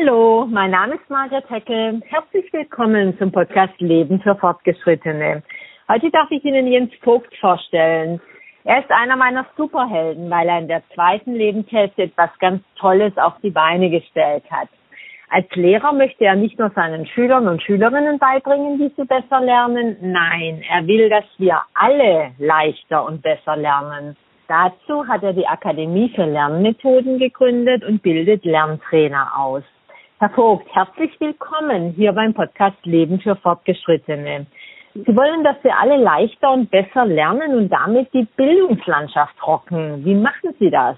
Hallo, mein Name ist Margaret Heckel. Herzlich willkommen zum Podcast Leben für Fortgeschrittene. Heute darf ich Ihnen Jens Vogt vorstellen. Er ist einer meiner Superhelden, weil er in der zweiten Lebenshälfte etwas ganz Tolles auf die Beine gestellt hat. Als Lehrer möchte er nicht nur seinen Schülern und Schülerinnen beibringen, wie sie besser lernen. Nein, er will, dass wir alle leichter und besser lernen. Dazu hat er die Akademie für Lernmethoden gegründet und bildet Lerntrainer aus. Herr Vogt, herzlich willkommen hier beim Podcast Leben für Fortgeschrittene. Sie wollen, dass wir alle leichter und besser lernen und damit die Bildungslandschaft rocken. Wie machen Sie das?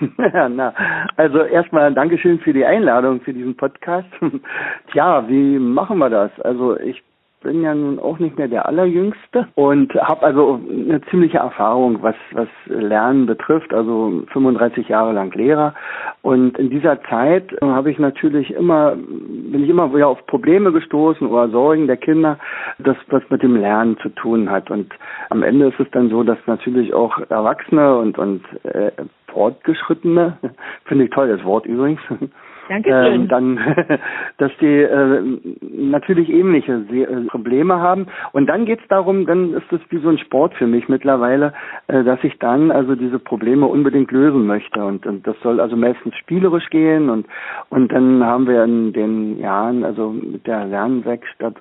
Na, also erstmal Dankeschön für die Einladung für diesen Podcast. Tja, wie machen wir das? Also ich bin ja nun auch nicht mehr der Allerjüngste und habe also eine ziemliche Erfahrung, was, was Lernen betrifft, also 35 Jahre lang Lehrer. Und in dieser Zeit habe ich natürlich immer, bin ich immer wieder auf Probleme gestoßen oder Sorgen der Kinder, das was mit dem Lernen zu tun hat. Und am Ende ist es dann so, dass natürlich auch Erwachsene und, und äh, Fortgeschrittene, finde ich toll, das Wort übrigens, Dankeschön. Ähm, dann, dass die äh, natürlich ähnliche äh, Probleme haben. Und dann geht es darum, dann ist es wie so ein Sport für mich mittlerweile, äh, dass ich dann also diese Probleme unbedingt lösen möchte. Und, und das soll also meistens spielerisch gehen. Und, und dann haben wir in den Jahren, also mit der Lernwerkstatt,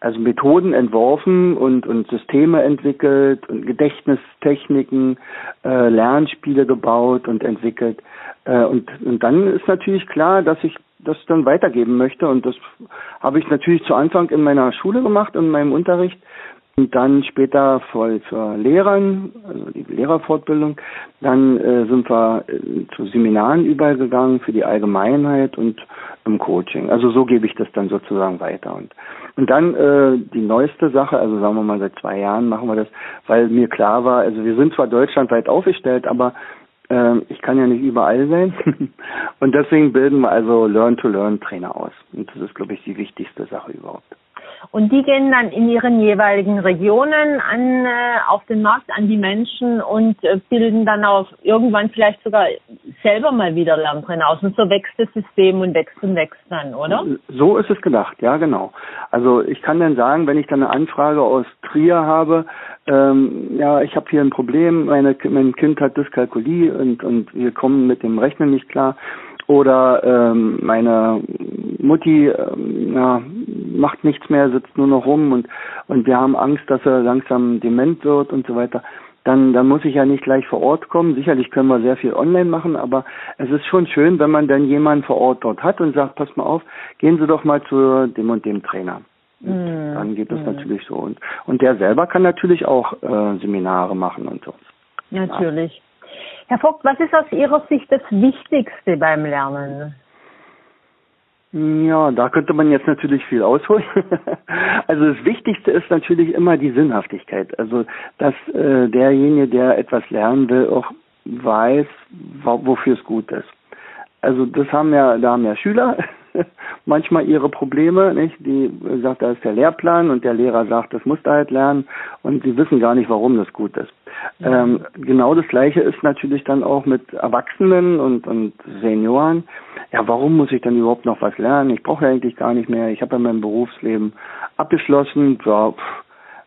also Methoden entworfen und, und Systeme entwickelt und Gedächtnistechniken, äh, Lernspiele gebaut und entwickelt. Äh, und, und dann ist natürlich klar, dass ich das dann weitergeben möchte. Und das habe ich natürlich zu Anfang in meiner Schule gemacht, in meinem Unterricht. Und dann später für, für Lehrern, also die Lehrerfortbildung. Dann äh, sind wir äh, zu Seminaren übergegangen für die Allgemeinheit und im Coaching. Also so gebe ich das dann sozusagen weiter. Und, und dann äh, die neueste Sache, also sagen wir mal seit zwei Jahren machen wir das, weil mir klar war, also wir sind zwar deutschlandweit aufgestellt, aber ich kann ja nicht überall sein. und deswegen bilden wir also Learn-to-Learn-Trainer aus. Und das ist, glaube ich, die wichtigste Sache überhaupt. Und die gehen dann in ihren jeweiligen Regionen an, äh, auf den Markt an die Menschen und äh, bilden dann auch irgendwann vielleicht sogar selber mal wieder Lerntrainer aus. Und so wächst das System und wächst und wächst dann, oder? So ist es gedacht, ja genau. Also ich kann dann sagen, wenn ich dann eine Anfrage aus Trier habe, ähm, ja, ich habe hier ein Problem, meine, mein Kind hat Dyskalkulie und, und wir kommen mit dem Rechnen nicht klar oder ähm, meine Mutti ähm, ja, macht nichts mehr, sitzt nur noch rum und und wir haben Angst, dass er langsam dement wird und so weiter. Dann, dann muss ich ja nicht gleich vor Ort kommen. Sicherlich können wir sehr viel online machen, aber es ist schon schön, wenn man dann jemanden vor Ort dort hat und sagt, pass mal auf, gehen Sie doch mal zu dem und dem Trainer. Mm. Dann geht das mm. natürlich so. Und, und der selber kann natürlich auch äh, Seminare machen und so. Natürlich. Ja. Herr Vogt, was ist aus Ihrer Sicht das Wichtigste beim Lernen? Ja, da könnte man jetzt natürlich viel ausholen. also das Wichtigste ist natürlich immer die Sinnhaftigkeit. Also dass äh, derjenige, der etwas lernen will, auch weiß, wofür es gut ist. Also das haben ja, da haben ja Schüler manchmal ihre Probleme, nicht? Die sagt, da ist der Lehrplan und der Lehrer sagt, das musst du halt lernen und sie wissen gar nicht, warum das gut ist. Ja. Ähm, genau das Gleiche ist natürlich dann auch mit Erwachsenen und, und Senioren. Ja, warum muss ich dann überhaupt noch was lernen? Ich brauche ja eigentlich gar nicht mehr. Ich habe ja mein Berufsleben abgeschlossen. Ja, pff,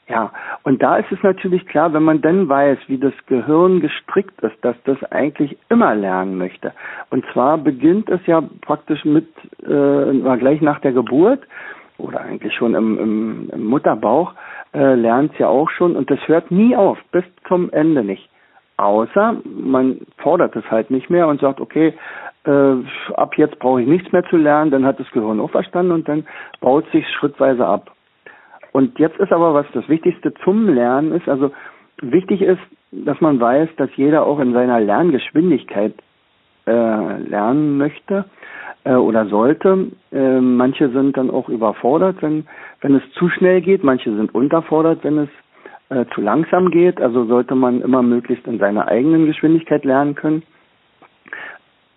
ja, und da ist es natürlich klar, wenn man dann weiß, wie das Gehirn gestrickt ist, dass das eigentlich immer lernen möchte. Und zwar beginnt es ja praktisch mit äh, gleich nach der Geburt oder eigentlich schon im, im, im Mutterbauch äh, lernt es ja auch schon und das hört nie auf, bis zum Ende nicht. Außer man fordert es halt nicht mehr und sagt, okay, äh, ab jetzt brauche ich nichts mehr zu lernen, dann hat das Gehirn auch verstanden und dann baut sich schrittweise ab. Und jetzt ist aber was das Wichtigste zum Lernen ist, also wichtig ist, dass man weiß, dass jeder auch in seiner Lerngeschwindigkeit äh, lernen möchte äh, oder sollte. Äh, manche sind dann auch überfordert, wenn, wenn es zu schnell geht, manche sind unterfordert, wenn es äh, zu langsam geht. Also sollte man immer möglichst in seiner eigenen Geschwindigkeit lernen können.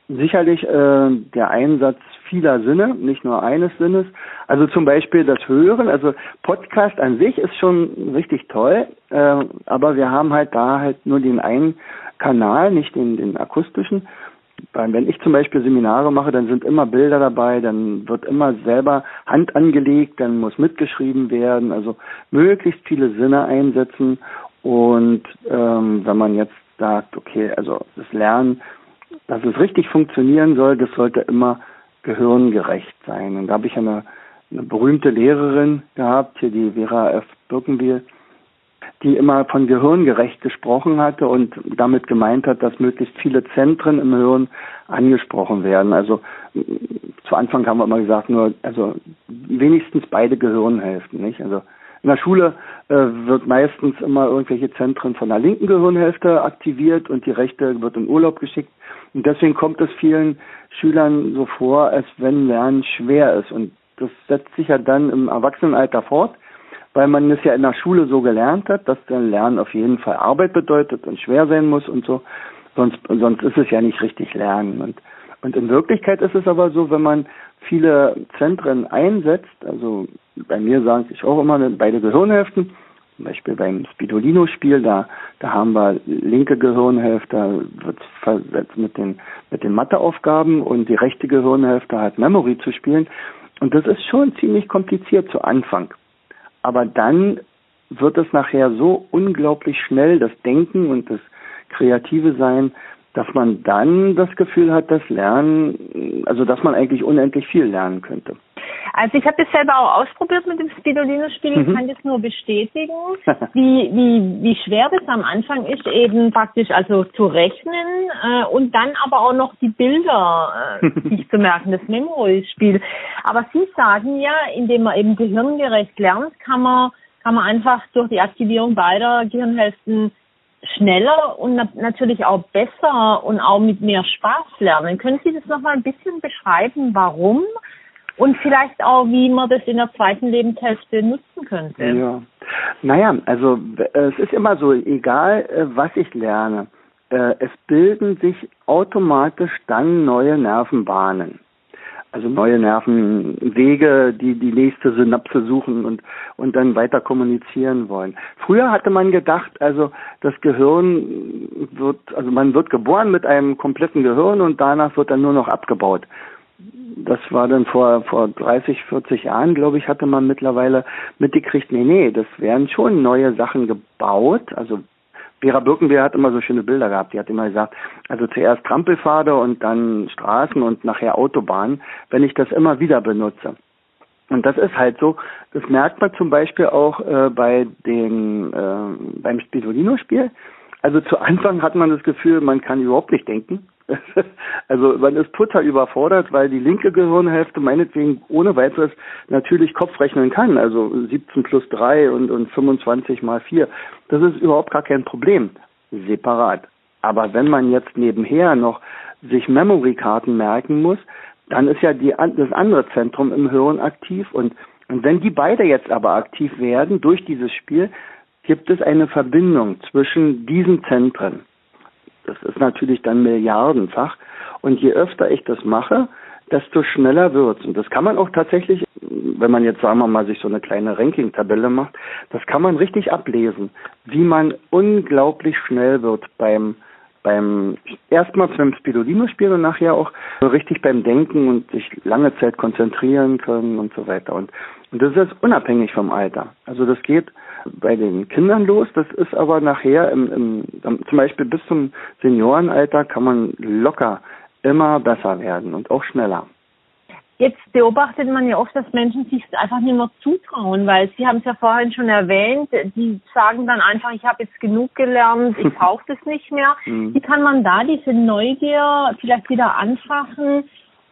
Sicherlich äh, der Einsatz vieler Sinne, nicht nur eines Sinnes. Also zum Beispiel das Hören, also Podcast an sich ist schon richtig toll, äh, aber wir haben halt da halt nur den einen Kanal, nicht den, den akustischen. Wenn ich zum Beispiel Seminare mache, dann sind immer Bilder dabei, dann wird immer selber Hand angelegt, dann muss mitgeschrieben werden, also möglichst viele Sinne einsetzen. Und ähm, wenn man jetzt sagt, okay, also das Lernen, dass es richtig funktionieren soll, das sollte immer gehirngerecht sein. Und da habe ich eine, eine berühmte Lehrerin gehabt, hier die Vera F. Birkenbiel, die immer von gehirngerecht gesprochen hatte und damit gemeint hat, dass möglichst viele Zentren im Hirn angesprochen werden. Also zu Anfang haben wir immer gesagt, nur also wenigstens beide Gehirnhälften, nicht? Also in der Schule äh, wird meistens immer irgendwelche Zentren von der linken Gehirnhälfte aktiviert und die rechte wird in Urlaub geschickt. Und deswegen kommt es vielen Schülern so vor, als wenn Lernen schwer ist. Und das setzt sich ja dann im Erwachsenenalter fort weil man es ja in der Schule so gelernt hat, dass der Lernen auf jeden Fall Arbeit bedeutet und schwer sein muss und so. Sonst, sonst ist es ja nicht richtig Lernen. Und, und in Wirklichkeit ist es aber so, wenn man viele Zentren einsetzt, also bei mir sage ich auch immer beide Gehirnhälften, zum Beispiel beim Spidolino-Spiel, da, da haben wir linke Gehirnhälfte, wird versetzt mit den, mit den Matheaufgaben und die rechte Gehirnhälfte hat Memory zu spielen. Und das ist schon ziemlich kompliziert zu Anfang. Aber dann wird es nachher so unglaublich schnell, das Denken und das kreative Sein, dass man dann das Gefühl hat, das Lernen, also dass man eigentlich unendlich viel lernen könnte. Also ich habe das selber auch ausprobiert mit dem Spidolino-Spiel. Ich mhm. kann das nur bestätigen, wie, wie, wie schwer das am Anfang ist, eben praktisch also zu rechnen äh, und dann aber auch noch die Bilder äh, sich zu merken, das Memory-Spiel. Aber Sie sagen ja, indem man eben gehirngerecht lernt, kann man, kann man einfach durch die Aktivierung beider Gehirnhälften schneller und natürlich auch besser und auch mit mehr Spaß lernen. Können Sie das nochmal ein bisschen beschreiben, warum? Und vielleicht auch, wie man das in der zweiten Lebenshälfte nutzen könnte. Ja. Naja, also es ist immer so, egal äh, was ich lerne, äh, es bilden sich automatisch dann neue Nervenbahnen also neue Nervenwege, die die nächste Synapse suchen und und dann weiter kommunizieren wollen. Früher hatte man gedacht, also das Gehirn wird, also man wird geboren mit einem kompletten Gehirn und danach wird dann nur noch abgebaut. Das war dann vor vor 30, 40 Jahren, glaube ich, hatte man mittlerweile mitgekriegt, nee, nee, das werden schon neue Sachen gebaut, also Vera Birkenbeer hat immer so schöne Bilder gehabt. Die hat immer gesagt, also zuerst Trampelpfade und dann Straßen und nachher Autobahnen, wenn ich das immer wieder benutze. Und das ist halt so, das merkt man zum Beispiel auch äh, bei den, äh, beim Spidolino-Spiel. Also zu Anfang hat man das Gefühl, man kann überhaupt nicht denken. also man ist total überfordert, weil die linke Gehirnhälfte meinetwegen ohne weiteres natürlich Kopf rechnen kann. Also 17 plus 3 und, und 25 mal 4. Das ist überhaupt gar kein Problem. Separat. Aber wenn man jetzt nebenher noch sich Memory-Karten merken muss, dann ist ja die, das andere Zentrum im Hirn aktiv und, und wenn die beide jetzt aber aktiv werden durch dieses Spiel, gibt es eine Verbindung zwischen diesen Zentren. Das ist natürlich dann milliardenfach. Und je öfter ich das mache, desto schneller wird's. Und das kann man auch tatsächlich, wenn man jetzt, sagen wir mal, sich so eine kleine Ranking-Tabelle macht, das kann man richtig ablesen, wie man unglaublich schnell wird beim beim erstmal beim Spirulino-Spiel und nachher auch richtig beim Denken und sich lange Zeit konzentrieren können und so weiter. Und, und das ist unabhängig vom Alter. Also das geht bei den Kindern los. Das ist aber nachher im, im, zum Beispiel bis zum Seniorenalter kann man locker immer besser werden und auch schneller. Jetzt beobachtet man ja oft, dass Menschen sich einfach nicht mehr zutrauen, weil Sie haben es ja vorhin schon erwähnt, die sagen dann einfach, ich habe jetzt genug gelernt, ich brauche das nicht mehr. Mhm. Wie kann man da diese Neugier vielleicht wieder anfachen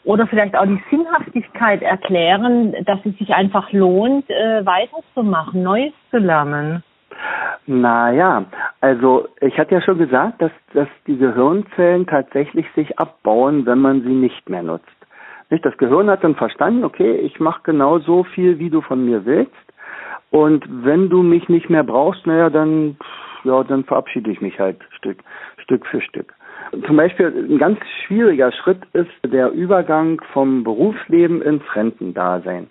oder vielleicht auch die Sinnhaftigkeit erklären, dass es sich einfach lohnt, äh, weiterzumachen, Neues zu lernen. Naja, also ich hatte ja schon gesagt, dass, dass die Gehirnzellen tatsächlich sich abbauen, wenn man sie nicht mehr nutzt. Nicht? Das Gehirn hat dann verstanden, okay, ich mache genau so viel, wie du von mir willst. Und wenn du mich nicht mehr brauchst, naja, dann, ja, dann verabschiede ich mich halt Stück, Stück für Stück. Zum Beispiel ein ganz schwieriger Schritt ist der Übergang vom Berufsleben ins Rentendasein.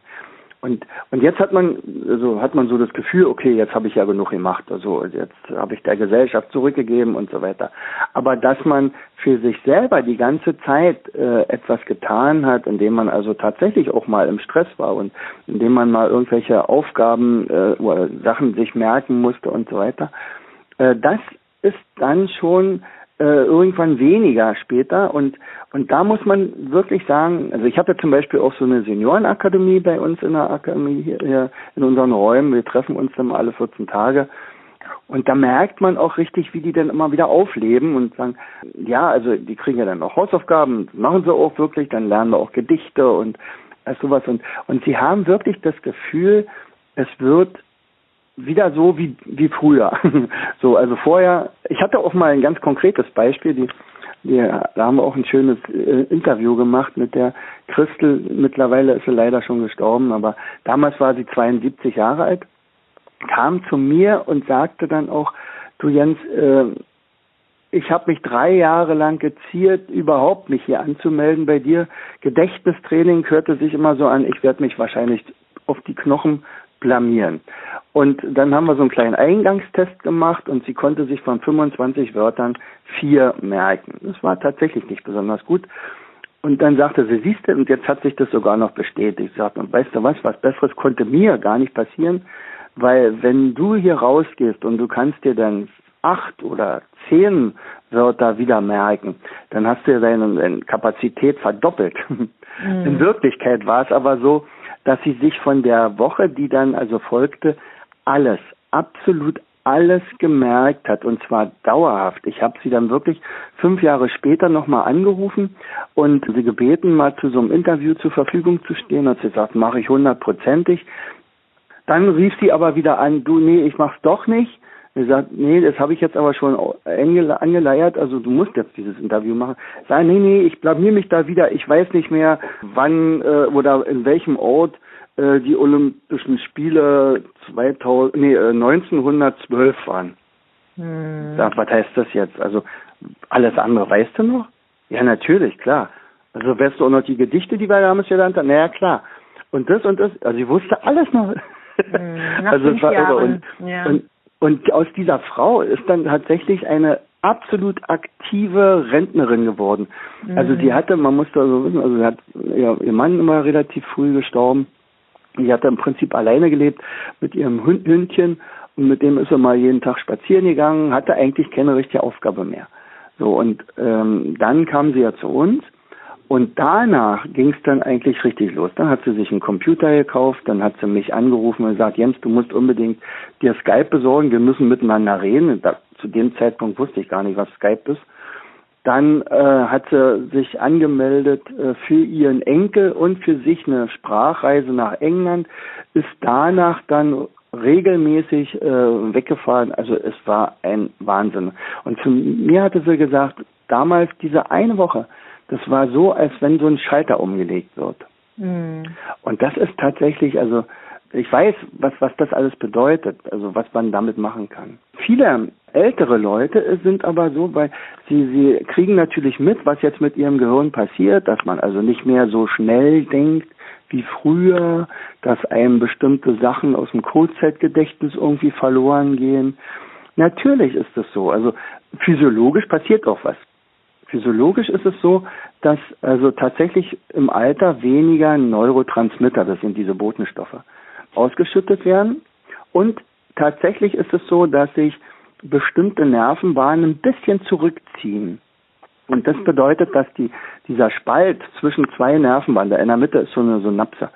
Und und jetzt hat man also hat man so das Gefühl, okay, jetzt habe ich ja genug gemacht, also jetzt habe ich der Gesellschaft zurückgegeben und so weiter. Aber dass man für sich selber die ganze Zeit äh, etwas getan hat, indem man also tatsächlich auch mal im Stress war und indem man mal irgendwelche Aufgaben äh, oder Sachen sich merken musste und so weiter, äh, das ist dann schon äh, irgendwann weniger später und und da muss man wirklich sagen, also ich habe ja zum Beispiel auch so eine Seniorenakademie bei uns in der Akademie hier, in unseren Räumen. Wir treffen uns dann alle 14 Tage. Und da merkt man auch richtig, wie die dann immer wieder aufleben und sagen, ja, also die kriegen ja dann auch Hausaufgaben, machen sie auch wirklich, dann lernen wir auch Gedichte und all sowas. Und, und sie haben wirklich das Gefühl, es wird wieder so wie, wie früher. so, also vorher, ich hatte auch mal ein ganz konkretes Beispiel, die wir, da haben wir auch ein schönes äh, Interview gemacht mit der Christel. Mittlerweile ist sie leider schon gestorben, aber damals war sie 72 Jahre alt, kam zu mir und sagte dann auch, du Jens, äh, ich habe mich drei Jahre lang geziert, überhaupt mich hier anzumelden bei dir. Gedächtnistraining hörte sich immer so an, ich werde mich wahrscheinlich auf die Knochen blamieren. Und dann haben wir so einen kleinen Eingangstest gemacht und sie konnte sich von 25 Wörtern vier merken. Das war tatsächlich nicht besonders gut. Und dann sagte sie, siehst du, und jetzt hat sich das sogar noch bestätigt. Sie sagt, und weißt du was, was Besseres konnte mir gar nicht passieren, weil wenn du hier rausgehst und du kannst dir dann acht oder zehn Wörter wieder merken, dann hast du ja deine, deine Kapazität verdoppelt. Mhm. In Wirklichkeit war es aber so, dass sie sich von der Woche, die dann also folgte, alles, absolut alles gemerkt hat und zwar dauerhaft. Ich habe sie dann wirklich fünf Jahre später nochmal angerufen und sie gebeten, mal zu so einem Interview zur Verfügung zu stehen. Und sie sagt, mache ich hundertprozentig. Dann rief sie aber wieder an, du, nee, ich mach's doch nicht. Er sagt, nee, das habe ich jetzt aber schon angeleiert, also du musst jetzt dieses Interview machen. Sag, nee, nee, ich blamier mich da wieder, ich weiß nicht mehr, wann äh, oder in welchem Ort äh, die Olympischen Spiele 2000, nee, äh, 1912 waren. Hm. Sag, was heißt das jetzt? Also alles andere weißt du noch? Ja, natürlich, klar. Also weißt du auch noch die Gedichte, die wir damals gelernt haben? Naja, klar. Und das und das, also ich wusste alles noch. Hm, also es war irre. Und, ja. und und aus dieser Frau ist dann tatsächlich eine absolut aktive Rentnerin geworden. Also mhm. Also sie hatte, man musste also wissen, also sie hat ja, ihr Mann immer relativ früh gestorben. Sie hatte im Prinzip alleine gelebt mit ihrem Hündchen und mit dem ist er mal jeden Tag spazieren gegangen, hatte eigentlich keine richtige Aufgabe mehr. So und ähm, dann kam sie ja zu uns und danach ging es dann eigentlich richtig los. Dann hat sie sich einen Computer gekauft, dann hat sie mich angerufen und gesagt, Jens, du musst unbedingt dir Skype besorgen, wir müssen miteinander reden. Da, zu dem Zeitpunkt wusste ich gar nicht, was Skype ist. Dann äh, hat sie sich angemeldet äh, für ihren Enkel und für sich eine Sprachreise nach England, ist danach dann regelmäßig äh, weggefahren. Also es war ein Wahnsinn. Und zu mir hatte sie gesagt, damals diese eine Woche, das war so, als wenn so ein Schalter umgelegt wird. Mhm. Und das ist tatsächlich, also ich weiß, was, was das alles bedeutet, also was man damit machen kann. Viele ältere Leute sind aber so, weil sie, sie kriegen natürlich mit, was jetzt mit ihrem Gehirn passiert, dass man also nicht mehr so schnell denkt wie früher, dass einem bestimmte Sachen aus dem Kurzzeitgedächtnis irgendwie verloren gehen. Natürlich ist das so. Also physiologisch passiert auch was. Physiologisch ist es so, dass also tatsächlich im Alter weniger Neurotransmitter, das sind diese Botenstoffe, ausgeschüttet werden. Und tatsächlich ist es so, dass sich bestimmte Nervenbahnen ein bisschen zurückziehen. Und das bedeutet, dass die, dieser Spalt zwischen zwei Nervenbahnen, in der Mitte ist so eine Synapse,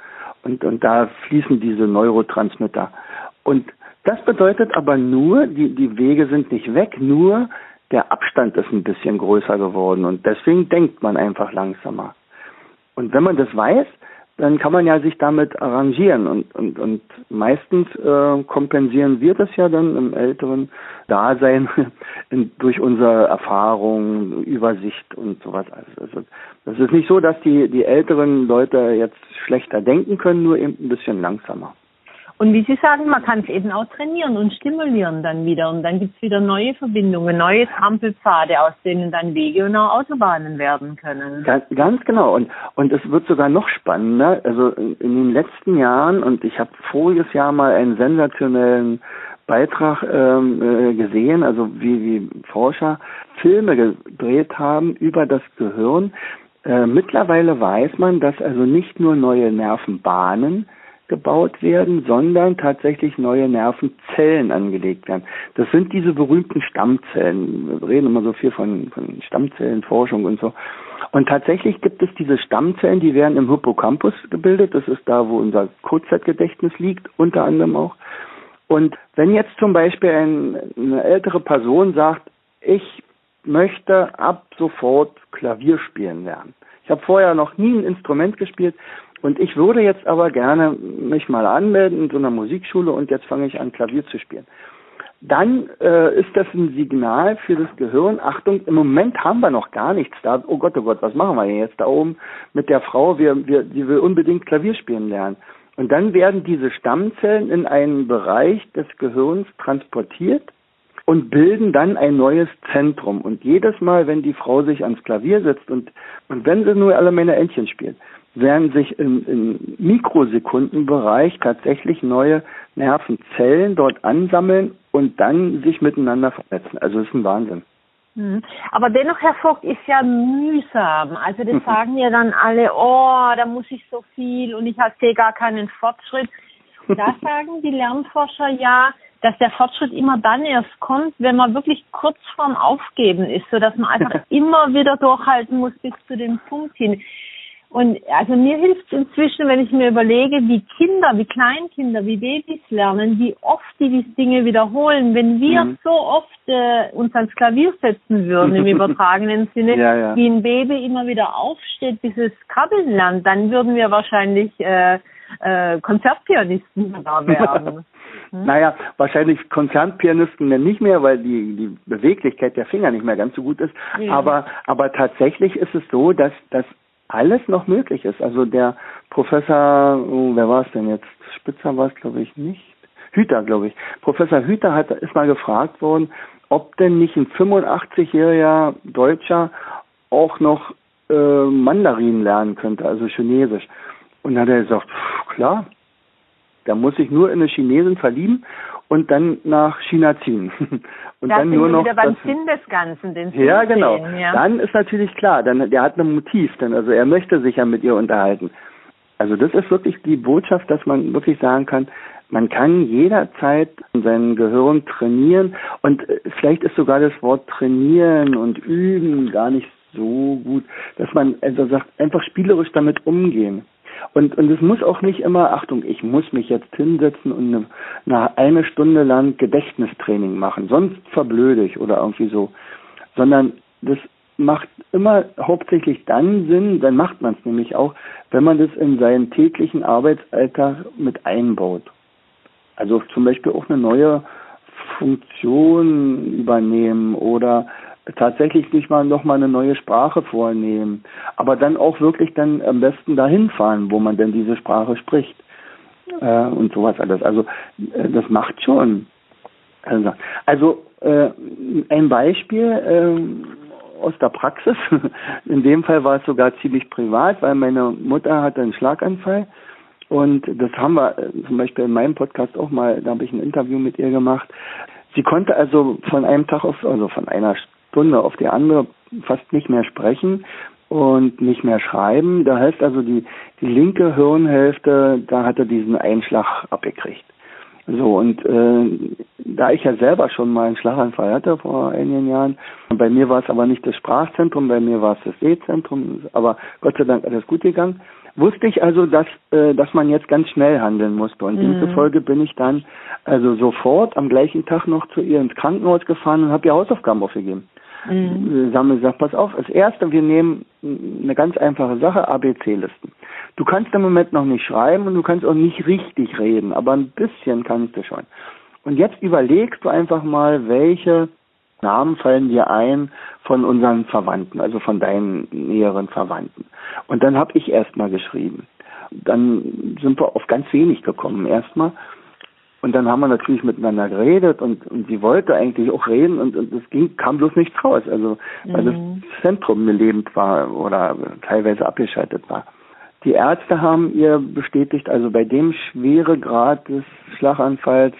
und, und da fließen diese Neurotransmitter. Und das bedeutet aber nur, die, die Wege sind nicht weg, nur der Abstand ist ein bisschen größer geworden und deswegen denkt man einfach langsamer. Und wenn man das weiß, dann kann man ja sich damit arrangieren und, und, und meistens äh, kompensieren wir das ja dann im älteren Dasein in, durch unsere Erfahrung, Übersicht und sowas. Also das ist nicht so, dass die, die älteren Leute jetzt schlechter denken können, nur eben ein bisschen langsamer. Und wie Sie sagen, man kann es eben auch trainieren und stimulieren dann wieder. Und dann gibt es wieder neue Verbindungen, neue Trampelpfade, aus denen dann Wege und auch Autobahnen werden können. Ganz, ganz genau. Und, und es wird sogar noch spannender. Also in, den letzten Jahren, und ich habe voriges Jahr mal einen sensationellen Beitrag ähm, äh, gesehen, also wie, wie Forscher Filme gedreht haben über das Gehirn. Äh, mittlerweile weiß man, dass also nicht nur neue Nervenbahnen gebaut werden, sondern tatsächlich neue Nervenzellen angelegt werden. Das sind diese berühmten Stammzellen. Wir reden immer so viel von, von Stammzellenforschung und so. Und tatsächlich gibt es diese Stammzellen, die werden im Hippocampus gebildet. Das ist da, wo unser Kurzzeitgedächtnis liegt, unter anderem auch. Und wenn jetzt zum Beispiel ein, eine ältere Person sagt, ich möchte ab sofort Klavier spielen lernen. Ich habe vorher noch nie ein Instrument gespielt, und ich würde jetzt aber gerne mich mal anmelden in so einer Musikschule und jetzt fange ich an, Klavier zu spielen. Dann äh, ist das ein Signal für das Gehirn. Achtung, im Moment haben wir noch gar nichts da. Oh Gott, oh Gott, was machen wir denn jetzt da oben mit der Frau? Wir, wir, die will unbedingt Klavier spielen lernen. Und dann werden diese Stammzellen in einen Bereich des Gehirns transportiert und bilden dann ein neues Zentrum. Und jedes Mal, wenn die Frau sich ans Klavier setzt und, und wenn sie nur alle meine Entchen spielt, werden sich im, im Mikrosekundenbereich tatsächlich neue Nervenzellen dort ansammeln und dann sich miteinander vernetzen. Also das ist ein Wahnsinn. Mhm. Aber dennoch, Herr Vogt, ist ja mühsam. Also das sagen ja dann alle, oh, da muss ich so viel und ich sehe gar keinen Fortschritt. Da sagen die Lernforscher ja, dass der Fortschritt immer dann erst kommt, wenn man wirklich kurz vorm Aufgeben ist, so dass man einfach immer wieder durchhalten muss bis zu dem Punkt hin. Und also mir hilft inzwischen, wenn ich mir überlege, wie Kinder, wie Kleinkinder, wie Babys lernen, wie oft die die Dinge wiederholen. Wenn wir mhm. so oft äh, uns ans Klavier setzen würden, im übertragenen Sinne, ja, ja. wie ein Baby immer wieder aufsteht, bis es krabbeln lernt, dann würden wir wahrscheinlich äh, äh, Konzertpianisten da werden. Hm? Naja, wahrscheinlich Konzertpianisten nicht mehr, weil die, die Beweglichkeit der Finger nicht mehr ganz so gut ist. Ja. Aber, aber tatsächlich ist es so, dass, dass alles noch möglich ist. Also der Professor, oh, wer war es denn jetzt? Spitzer war es, glaube ich, nicht. Hüter, glaube ich. Professor Hüter hat, ist mal gefragt worden, ob denn nicht ein 85-jähriger Deutscher auch noch äh, Mandarin lernen könnte, also Chinesisch. Und dann hat er gesagt, pff, klar, da muss ich nur in eine Chinesin verlieben und dann nach China ziehen. Und da dann nur noch wieder beim das, Sinn des Ganzen, den Sinn Ja, genau. Sehen, ja. Dann ist natürlich klar, dann der hat ein Motiv, denn also er möchte sich ja mit ihr unterhalten. Also das ist wirklich die Botschaft, dass man wirklich sagen kann, man kann jederzeit sein Gehirn trainieren und äh, vielleicht ist sogar das Wort trainieren und üben gar nicht so gut, dass man also sagt, einfach spielerisch damit umgehen. Und, und es muss auch nicht immer, Achtung, ich muss mich jetzt hinsetzen und eine, eine, Stunde lang Gedächtnistraining machen, sonst verblöde ich oder irgendwie so. Sondern das macht immer hauptsächlich dann Sinn, dann macht man es nämlich auch, wenn man das in seinen täglichen Arbeitsalltag mit einbaut. Also zum Beispiel auch eine neue Funktion übernehmen oder tatsächlich nicht mal noch mal eine neue Sprache vornehmen, aber dann auch wirklich dann am besten dahin fahren, wo man denn diese Sprache spricht äh, und sowas alles. Also äh, das macht schon. Also, also äh, ein Beispiel äh, aus der Praxis. In dem Fall war es sogar ziemlich privat, weil meine Mutter hatte einen Schlaganfall. Und das haben wir äh, zum Beispiel in meinem Podcast auch mal, da habe ich ein Interview mit ihr gemacht. Sie konnte also von einem Tag auf, also von einer Stunde auf die andere fast nicht mehr sprechen und nicht mehr schreiben. Da heißt also die, die linke Hirnhälfte, da hat er diesen Einschlag abgekriegt. So, und äh, da ich ja selber schon mal einen Schlaganfall hatte vor einigen Jahren, bei mir war es aber nicht das Sprachzentrum, bei mir war es das Sehzentrum, aber Gott sei Dank alles gut gegangen, wusste ich also, dass, äh, dass man jetzt ganz schnell handeln musste. Und mhm. demzufolge bin ich dann also sofort am gleichen Tag noch zu ihr ins Krankenhaus gefahren und habe ihr Hausaufgaben aufgegeben. Mhm. wir gesagt, pass auf, als Erste, wir nehmen eine ganz einfache Sache, ABC-Listen. Du kannst im Moment noch nicht schreiben und du kannst auch nicht richtig reden, aber ein bisschen kannst du schon. Und jetzt überlegst du einfach mal, welche Namen fallen dir ein von unseren Verwandten, also von deinen näheren Verwandten. Und dann habe ich erstmal geschrieben. Dann sind wir auf ganz wenig gekommen erstmal. Und dann haben wir natürlich miteinander geredet und, und sie wollte eigentlich auch reden und, und es ging, kam bloß nichts raus. Also weil mhm. das Zentrum lebend war oder teilweise abgeschaltet war. Die Ärzte haben ihr bestätigt, also bei dem Schweregrad des Schlaganfalls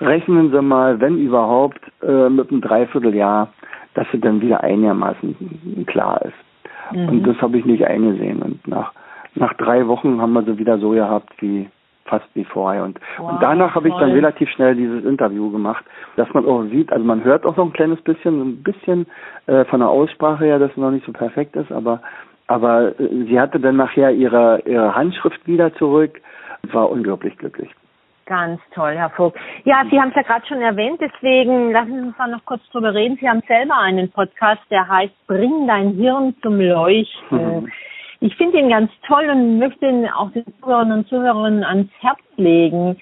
rechnen Sie mal, wenn überhaupt, äh, mit einem Dreivierteljahr, dass sie dann wieder einigermaßen klar ist. Mhm. Und das habe ich nicht eingesehen. Und nach, nach drei Wochen haben wir sie wieder so gehabt wie fast wie vorher. Und, wow, und danach habe ich dann relativ schnell dieses Interview gemacht, dass man auch sieht, also man hört auch so ein kleines bisschen, ein bisschen äh, von der Aussprache her, dass es noch nicht so perfekt ist, aber aber äh, sie hatte dann nachher ihre, ihre Handschrift wieder zurück und war unglaublich glücklich. Ganz toll, Herr Vogt. Ja, Sie haben es ja gerade schon erwähnt, deswegen lassen Sie uns mal noch kurz drüber reden. Sie haben selber einen Podcast, der heißt Bring dein Hirn zum Leuchten. Mhm. Ich finde ihn ganz toll und möchte ihn auch den Zuhörern und Zuhörern ans Herz legen.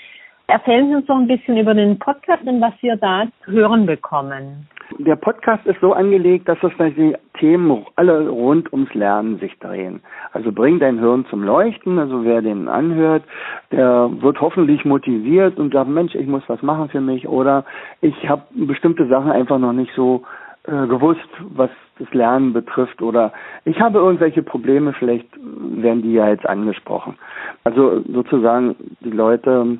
Erzählen Sie uns doch ein bisschen über den Podcast und was wir da hören bekommen. Der Podcast ist so angelegt, dass das die Themen alle rund ums Lernen sich drehen. Also bring dein Hirn zum Leuchten. Also wer den anhört, der wird hoffentlich motiviert und sagt, Mensch, ich muss was machen für mich oder ich habe bestimmte Sachen einfach noch nicht so äh, gewusst, was das Lernen betrifft oder ich habe irgendwelche Probleme, vielleicht werden die ja jetzt angesprochen. Also sozusagen die Leute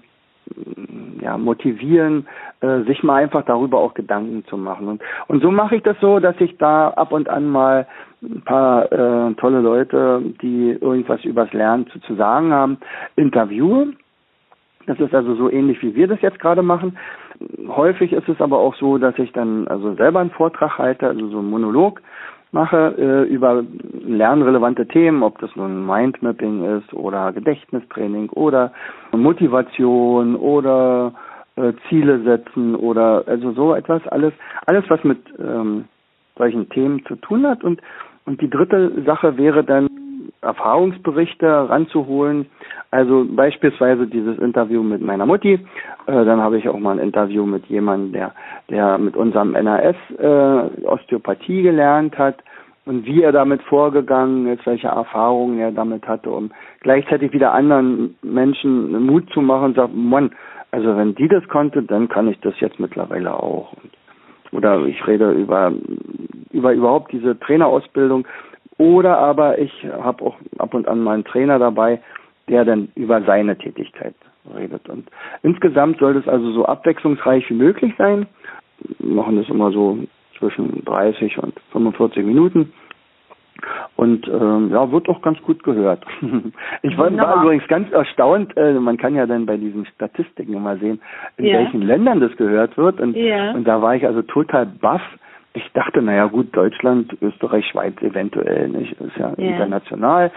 ja, motivieren, äh, sich mal einfach darüber auch Gedanken zu machen. Und, und so mache ich das so, dass ich da ab und an mal ein paar äh, tolle Leute, die irgendwas übers Lernen zu, zu sagen haben, interviewe. Das ist also so ähnlich, wie wir das jetzt gerade machen. Häufig ist es aber auch so, dass ich dann also selber einen Vortrag halte, also so einen Monolog mache äh, über lernrelevante Themen, ob das nun Mindmapping ist oder Gedächtnistraining oder Motivation oder äh, Ziele setzen oder also so etwas, alles, alles was mit ähm, solchen Themen zu tun hat und und die dritte Sache wäre dann Erfahrungsberichte ranzuholen. Also beispielsweise dieses Interview mit meiner Mutti. Äh, dann habe ich auch mal ein Interview mit jemandem, der, der mit unserem NAS äh, Osteopathie gelernt hat und wie er damit vorgegangen ist, welche Erfahrungen er damit hatte, um gleichzeitig wieder anderen Menschen Mut zu machen und sagen, Mann, also wenn die das konnte, dann kann ich das jetzt mittlerweile auch. Oder ich rede über, über überhaupt diese Trainerausbildung, oder aber ich habe auch ab und an mal einen Trainer dabei, der dann über seine Tätigkeit redet. Und insgesamt soll es also so abwechslungsreich wie möglich sein. Wir machen das immer so zwischen 30 und 45 Minuten. Und ähm, ja, wird auch ganz gut gehört. ich war, war übrigens ganz erstaunt, äh, man kann ja dann bei diesen Statistiken immer sehen, in yeah. welchen Ländern das gehört wird. Und, yeah. und da war ich also total baff, ich dachte, naja gut, Deutschland, Österreich, Schweiz eventuell nicht. ist ja, ja. international.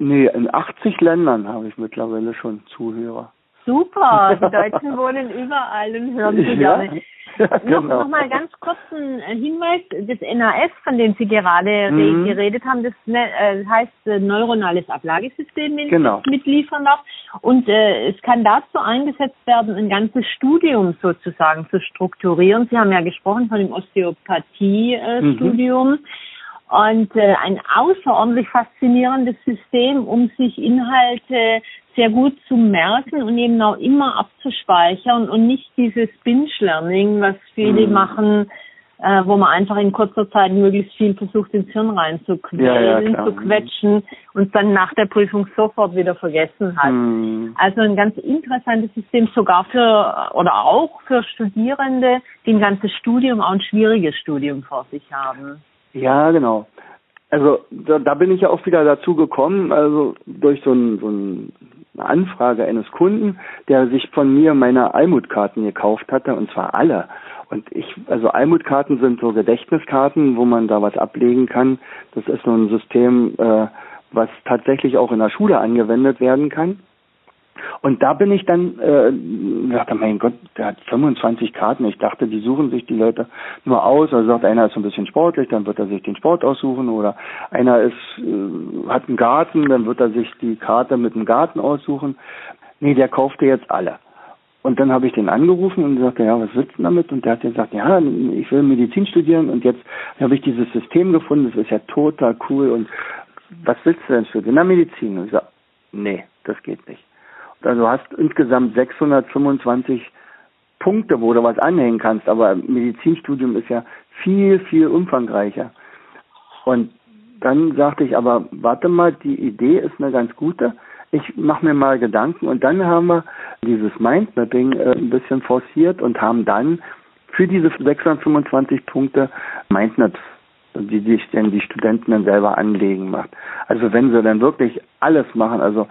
Nee, in 80 Ländern habe ich mittlerweile schon Zuhörer. Super, die Deutschen wohnen überall und hören sie ja. gerne. Ja, genau. noch, noch mal ganz kurz ein äh, Hinweis, das NAS, von dem Sie gerade mhm. geredet haben, das ne, äh, heißt äh, neuronales Ablagesystem, wenn genau. ich mitliefern darf. Und äh, es kann dazu eingesetzt werden, ein ganzes Studium sozusagen zu strukturieren. Sie haben ja gesprochen von dem Osteopathie-Studium. Mhm. Und äh, ein außerordentlich faszinierendes System, um sich Inhalte sehr gut zu merken und eben auch immer abzuspeichern und nicht dieses Binge-Learning, was viele mhm. machen, äh, wo man einfach in kurzer Zeit möglichst viel versucht, ins Hirn reinzuquetschen ja, ja, zu quetschen und dann nach der Prüfung sofort wieder vergessen hat. Mhm. Also ein ganz interessantes System, sogar für oder auch für Studierende, die ein ganzes Studium, auch ein schwieriges Studium vor sich haben. Ja, genau. Also da, da bin ich ja auch wieder dazu gekommen, also durch so ein, so ein eine Anfrage eines Kunden, der sich von mir meine Almutkarten gekauft hatte, und zwar alle. Und ich, also Almutkarten sind so Gedächtniskarten, wo man da was ablegen kann. Das ist so ein System, äh, was tatsächlich auch in der Schule angewendet werden kann. Und da bin ich dann, äh, dachte, mein Gott, der hat 25 Karten. Ich dachte, die suchen sich die Leute nur aus. Also sagt einer ist ein bisschen sportlich, dann wird er sich den Sport aussuchen. Oder einer ist, äh, hat einen Garten, dann wird er sich die Karte mit dem Garten aussuchen. Nee, der kaufte jetzt alle. Und dann habe ich den angerufen und sagte, ja, was willst du damit? Und der hat gesagt, ja, ich will Medizin studieren und jetzt habe ich dieses System gefunden, das ist ja total cool und was willst du denn studieren? Na, Medizin. Und ich sage, nee, das geht nicht. Also du hast insgesamt 625 Punkte, wo du was anhängen kannst, aber Medizinstudium ist ja viel, viel umfangreicher. Und dann sagte ich, aber warte mal, die Idee ist eine ganz gute. Ich mache mir mal Gedanken und dann haben wir dieses Mindmapping äh, ein bisschen forciert und haben dann für diese 625 Punkte Mindmaps, die sich denn die Studenten dann selber anlegen macht. Also wenn sie dann wirklich alles machen, also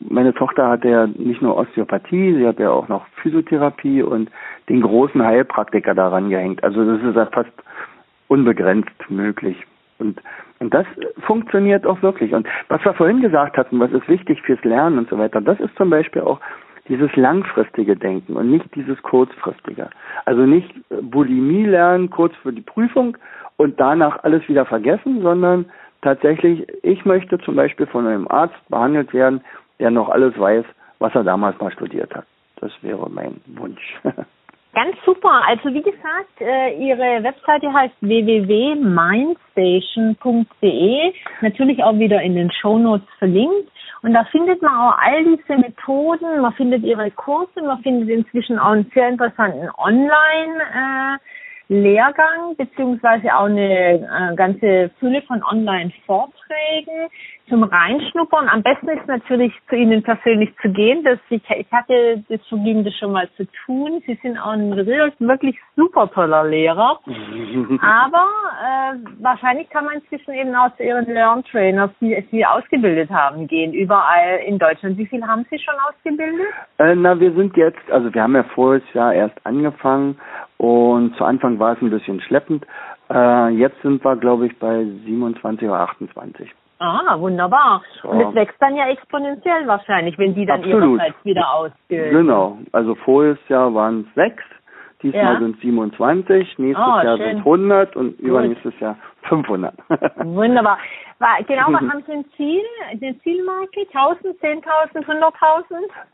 meine Tochter hat ja nicht nur Osteopathie, sie hat ja auch noch Physiotherapie und den großen Heilpraktiker daran gehängt. Also das ist ja fast unbegrenzt möglich. Und, und das funktioniert auch wirklich. Und was wir vorhin gesagt hatten, was ist wichtig fürs Lernen und so weiter, das ist zum Beispiel auch dieses langfristige Denken und nicht dieses kurzfristige. Also nicht Bulimie lernen kurz für die Prüfung und danach alles wieder vergessen, sondern tatsächlich, ich möchte zum Beispiel von einem Arzt behandelt werden, der noch alles weiß, was er damals mal studiert hat. Das wäre mein Wunsch. Ganz super. Also wie gesagt, äh, Ihre Webseite heißt www.mindstation.de. Natürlich auch wieder in den Shownotes verlinkt. Und da findet man auch all diese Methoden. Man findet Ihre Kurse. Man findet inzwischen auch einen sehr interessanten Online- äh, Lehrgang beziehungsweise auch eine äh, ganze Fülle von Online-Vorträgen zum Reinschnuppern. Am besten ist natürlich zu Ihnen persönlich zu gehen. Das, ich, ich hatte das Vergnügen, das schon mal zu tun. Sie sind auch ein wirklich super toller Lehrer. Aber äh, wahrscheinlich kann man inzwischen eben auch zu Ihren Lerntrainers, die Sie ausgebildet haben, gehen, überall in Deutschland. Wie viel haben Sie schon ausgebildet? Äh, na, wir sind jetzt, also wir haben ja voriges Jahr erst angefangen und zu Anfang war es ein bisschen schleppend. Äh, jetzt sind wir, glaube ich, bei 27 oder 28. Ah, wunderbar. So. Und es wächst dann ja exponentiell wahrscheinlich, wenn die dann Absolut. ihrerseits wieder ausbilden. Genau. Also voriges Jahr waren es sechs, diesmal ja. sind es 27, nächstes oh, Jahr sind 100 und Gut. übernächstes Jahr 500. Wunderbar. Genau, was haben Sie ein Ziel, eine Zielmarke? 1000, 10.000, 100.000?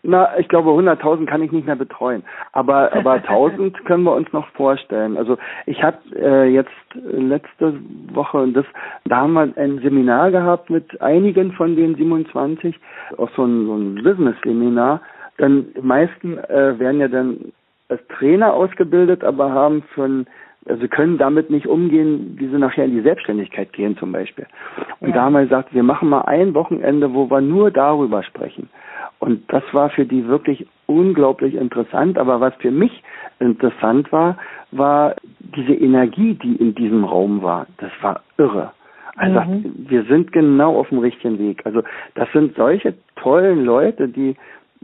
Na, ich glaube 100.000 kann ich nicht mehr betreuen. Aber, aber 1000 können wir uns noch vorstellen. Also ich habe äh, jetzt letzte Woche, das, da haben wir ein Seminar gehabt mit einigen von den 27, auch so ein, so ein Business-Seminar. Dann die meisten äh, werden ja dann als Trainer ausgebildet, aber haben ein also können damit nicht umgehen, wie sie nachher in die Selbstständigkeit gehen zum Beispiel. Und ja. da haben wir gesagt, wir machen mal ein Wochenende, wo wir nur darüber sprechen. Und das war für die wirklich unglaublich interessant. Aber was für mich interessant war, war diese Energie, die in diesem Raum war. Das war irre. Also mhm. wir sind genau auf dem richtigen Weg. Also das sind solche tollen Leute, die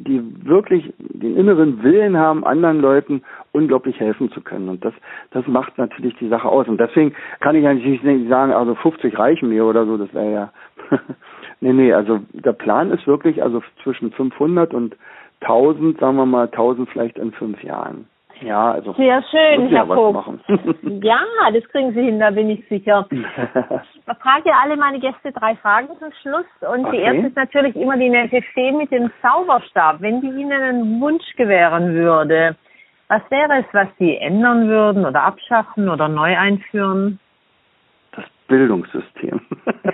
die wirklich den inneren Willen haben, anderen Leuten unglaublich helfen zu können. Und das, das macht natürlich die Sache aus. Und deswegen kann ich natürlich nicht sagen, also 50 reichen mir oder so, das wäre ja, nee, nee, also der Plan ist wirklich, also zwischen 500 und 1000, sagen wir mal 1000 vielleicht in fünf Jahren. Ja, also. Sehr schön, Herr Vogt. ja, das kriegen Sie hin, da bin ich sicher. Ich frage alle meine Gäste drei Fragen zum Schluss. Und okay. die erste ist natürlich immer die nette Fee mit dem Zauberstab. Wenn die Ihnen einen Wunsch gewähren würde, was wäre es, was Sie ändern würden oder abschaffen oder neu einführen? Bildungssystem.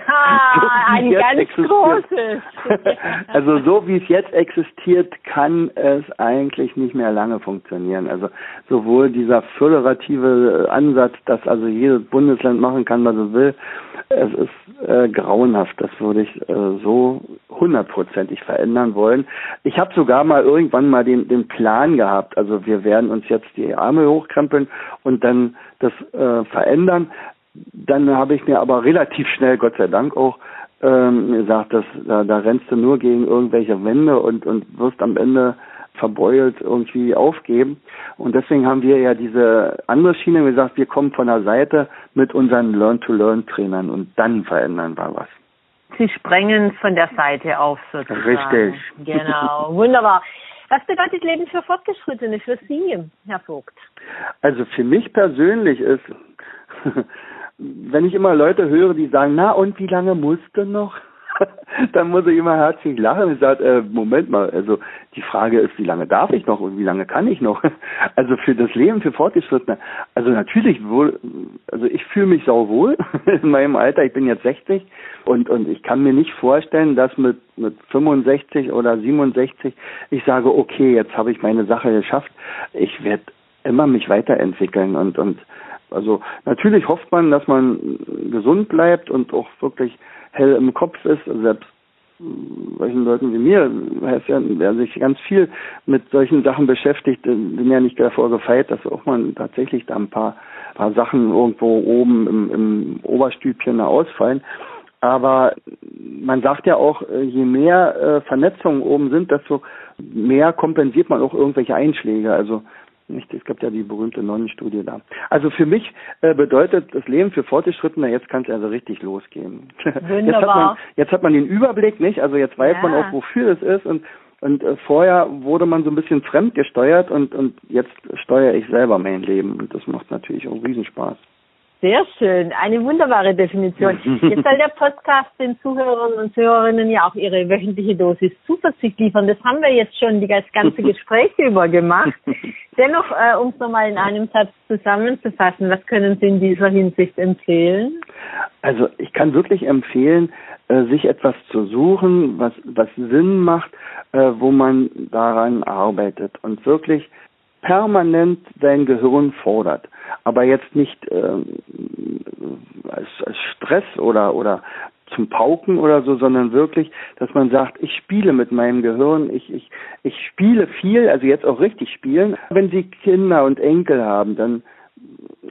Ah, so ein ganz existiert. großes. also so wie es jetzt existiert, kann es eigentlich nicht mehr lange funktionieren. Also sowohl dieser föderative Ansatz, dass also jedes Bundesland machen kann, was es will, es ist äh, grauenhaft. Das würde ich äh, so hundertprozentig verändern wollen. Ich habe sogar mal irgendwann mal den, den Plan gehabt. Also wir werden uns jetzt die Arme hochkrempeln und dann das äh, verändern. Dann habe ich mir aber relativ schnell, Gott sei Dank auch, ähm, gesagt, dass da, da rennst du nur gegen irgendwelche Wände und, und wirst am Ende verbeult irgendwie aufgeben. Und deswegen haben wir ja diese andere Schiene gesagt, wir kommen von der Seite mit unseren Learn-to-Learn-Trainern und dann verändern wir was. Sie sprengen von der Seite auf sozusagen. Richtig. Genau, wunderbar. Was bedeutet Leben für Fortgeschrittene, für Sie, Herr Vogt? Also für mich persönlich ist wenn ich immer Leute höre, die sagen, na und wie lange musst du noch? dann muss ich immer herzlich lachen und sage, äh, Moment mal, also die Frage ist, wie lange darf ich noch und wie lange kann ich noch? Also für das Leben, für Fortgeschrittene. Also natürlich wohl, also ich fühle mich sau wohl in meinem Alter. Ich bin jetzt 60 und und ich kann mir nicht vorstellen, dass mit mit 65 oder 67 ich sage, okay, jetzt habe ich meine Sache geschafft. Ich werde immer mich weiterentwickeln und und also natürlich hofft man, dass man gesund bleibt und auch wirklich hell im Kopf ist. Also selbst solchen Leuten wie mir, wer sich ganz viel mit solchen Sachen beschäftigt, bin ja nicht davor gefeit, dass auch man tatsächlich da ein paar, paar Sachen irgendwo oben im, im Oberstübchen ausfallen. Aber man sagt ja auch, je mehr äh, Vernetzungen oben sind, desto mehr kompensiert man auch irgendwelche Einschläge. Also nicht? Es gibt ja die berühmte Nonnenstudie da. Also für mich äh, bedeutet das Leben für Fortgeschrittene, jetzt kann es also richtig losgehen. Wunderbar. Jetzt hat, man, jetzt hat man den Überblick, nicht? Also jetzt weiß ja. man auch, wofür es ist und und äh, vorher wurde man so ein bisschen fremd gesteuert und und jetzt steuere ich selber mein Leben und das macht natürlich auch Riesenspaß. Sehr schön, eine wunderbare Definition. Jetzt soll der Podcast den Zuhörern und Zuhörerinnen ja auch ihre wöchentliche Dosis Zuversicht liefern. Das haben wir jetzt schon das ganze Gespräch über gemacht. Dennoch, äh, um es nochmal in einem Satz zusammenzufassen, was können Sie in dieser Hinsicht empfehlen? Also ich kann wirklich empfehlen, äh, sich etwas zu suchen, was, was Sinn macht, äh, wo man daran arbeitet und wirklich permanent sein Gehirn fordert. Aber jetzt nicht ähm, als, als Stress oder, oder zum Pauken oder so, sondern wirklich, dass man sagt, ich spiele mit meinem Gehirn, ich, ich, ich spiele viel, also jetzt auch richtig spielen. Wenn Sie Kinder und Enkel haben, dann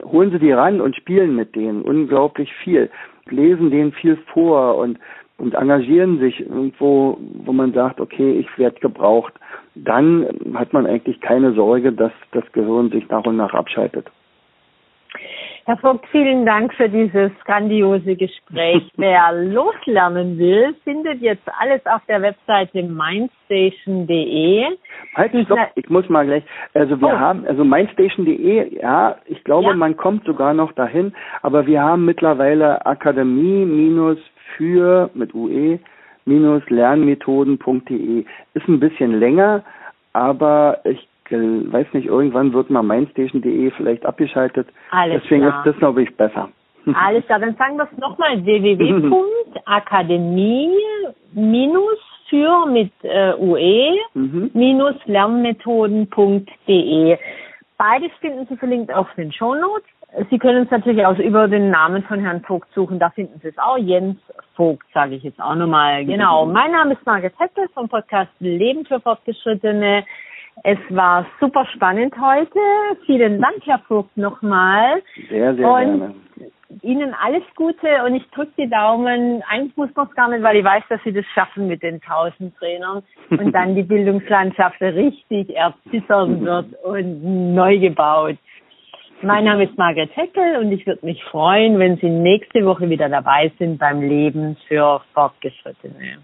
holen Sie die ran und spielen mit denen unglaublich viel, lesen denen viel vor und und engagieren sich irgendwo, wo man sagt, okay, ich werde gebraucht, dann hat man eigentlich keine Sorge, dass das Gehirn sich nach und nach abschaltet. Herr Vogt, vielen Dank für dieses grandiose Gespräch. Wer loslernen will, findet jetzt alles auf der Webseite mindstation.de. Halt, stopp, ich muss mal gleich. Also wir oh. haben, also mindstation.de, ja, ich glaube, ja. man kommt sogar noch dahin, aber wir haben mittlerweile Akademie minus für mit UE minus lernmethoden.de. Ist ein bisschen länger, aber ich weiß nicht, irgendwann wird mal mainstation.de vielleicht abgeschaltet. Alles Deswegen klar. ist das, glaube ich, besser. Alles klar, dann sagen wir es nochmal. www.akademie minus für mit äh, UE mhm. minus lernmethoden.de. Beides finden Sie verlinkt auf den Shownotes. Sie können es natürlich auch über den Namen von Herrn Vogt suchen. Da finden Sie es auch. Jens Vogt, sage ich jetzt auch nochmal. Genau. Mein Name ist Margit Heckel vom Podcast Leben für Fortgeschrittene. Es war super spannend heute. Vielen Dank, Herr Vogt, nochmal. Sehr, sehr und gerne. Ihnen alles Gute und ich drücke die Daumen. Eigentlich muss man es gar nicht, weil ich weiß, dass Sie das schaffen mit den tausend Trainern und dann die Bildungslandschaft richtig erzittern wird und neu gebaut. Mein Name ist Margaret Heckel und ich würde mich freuen, wenn Sie nächste Woche wieder dabei sind beim Leben für Fortgeschrittene.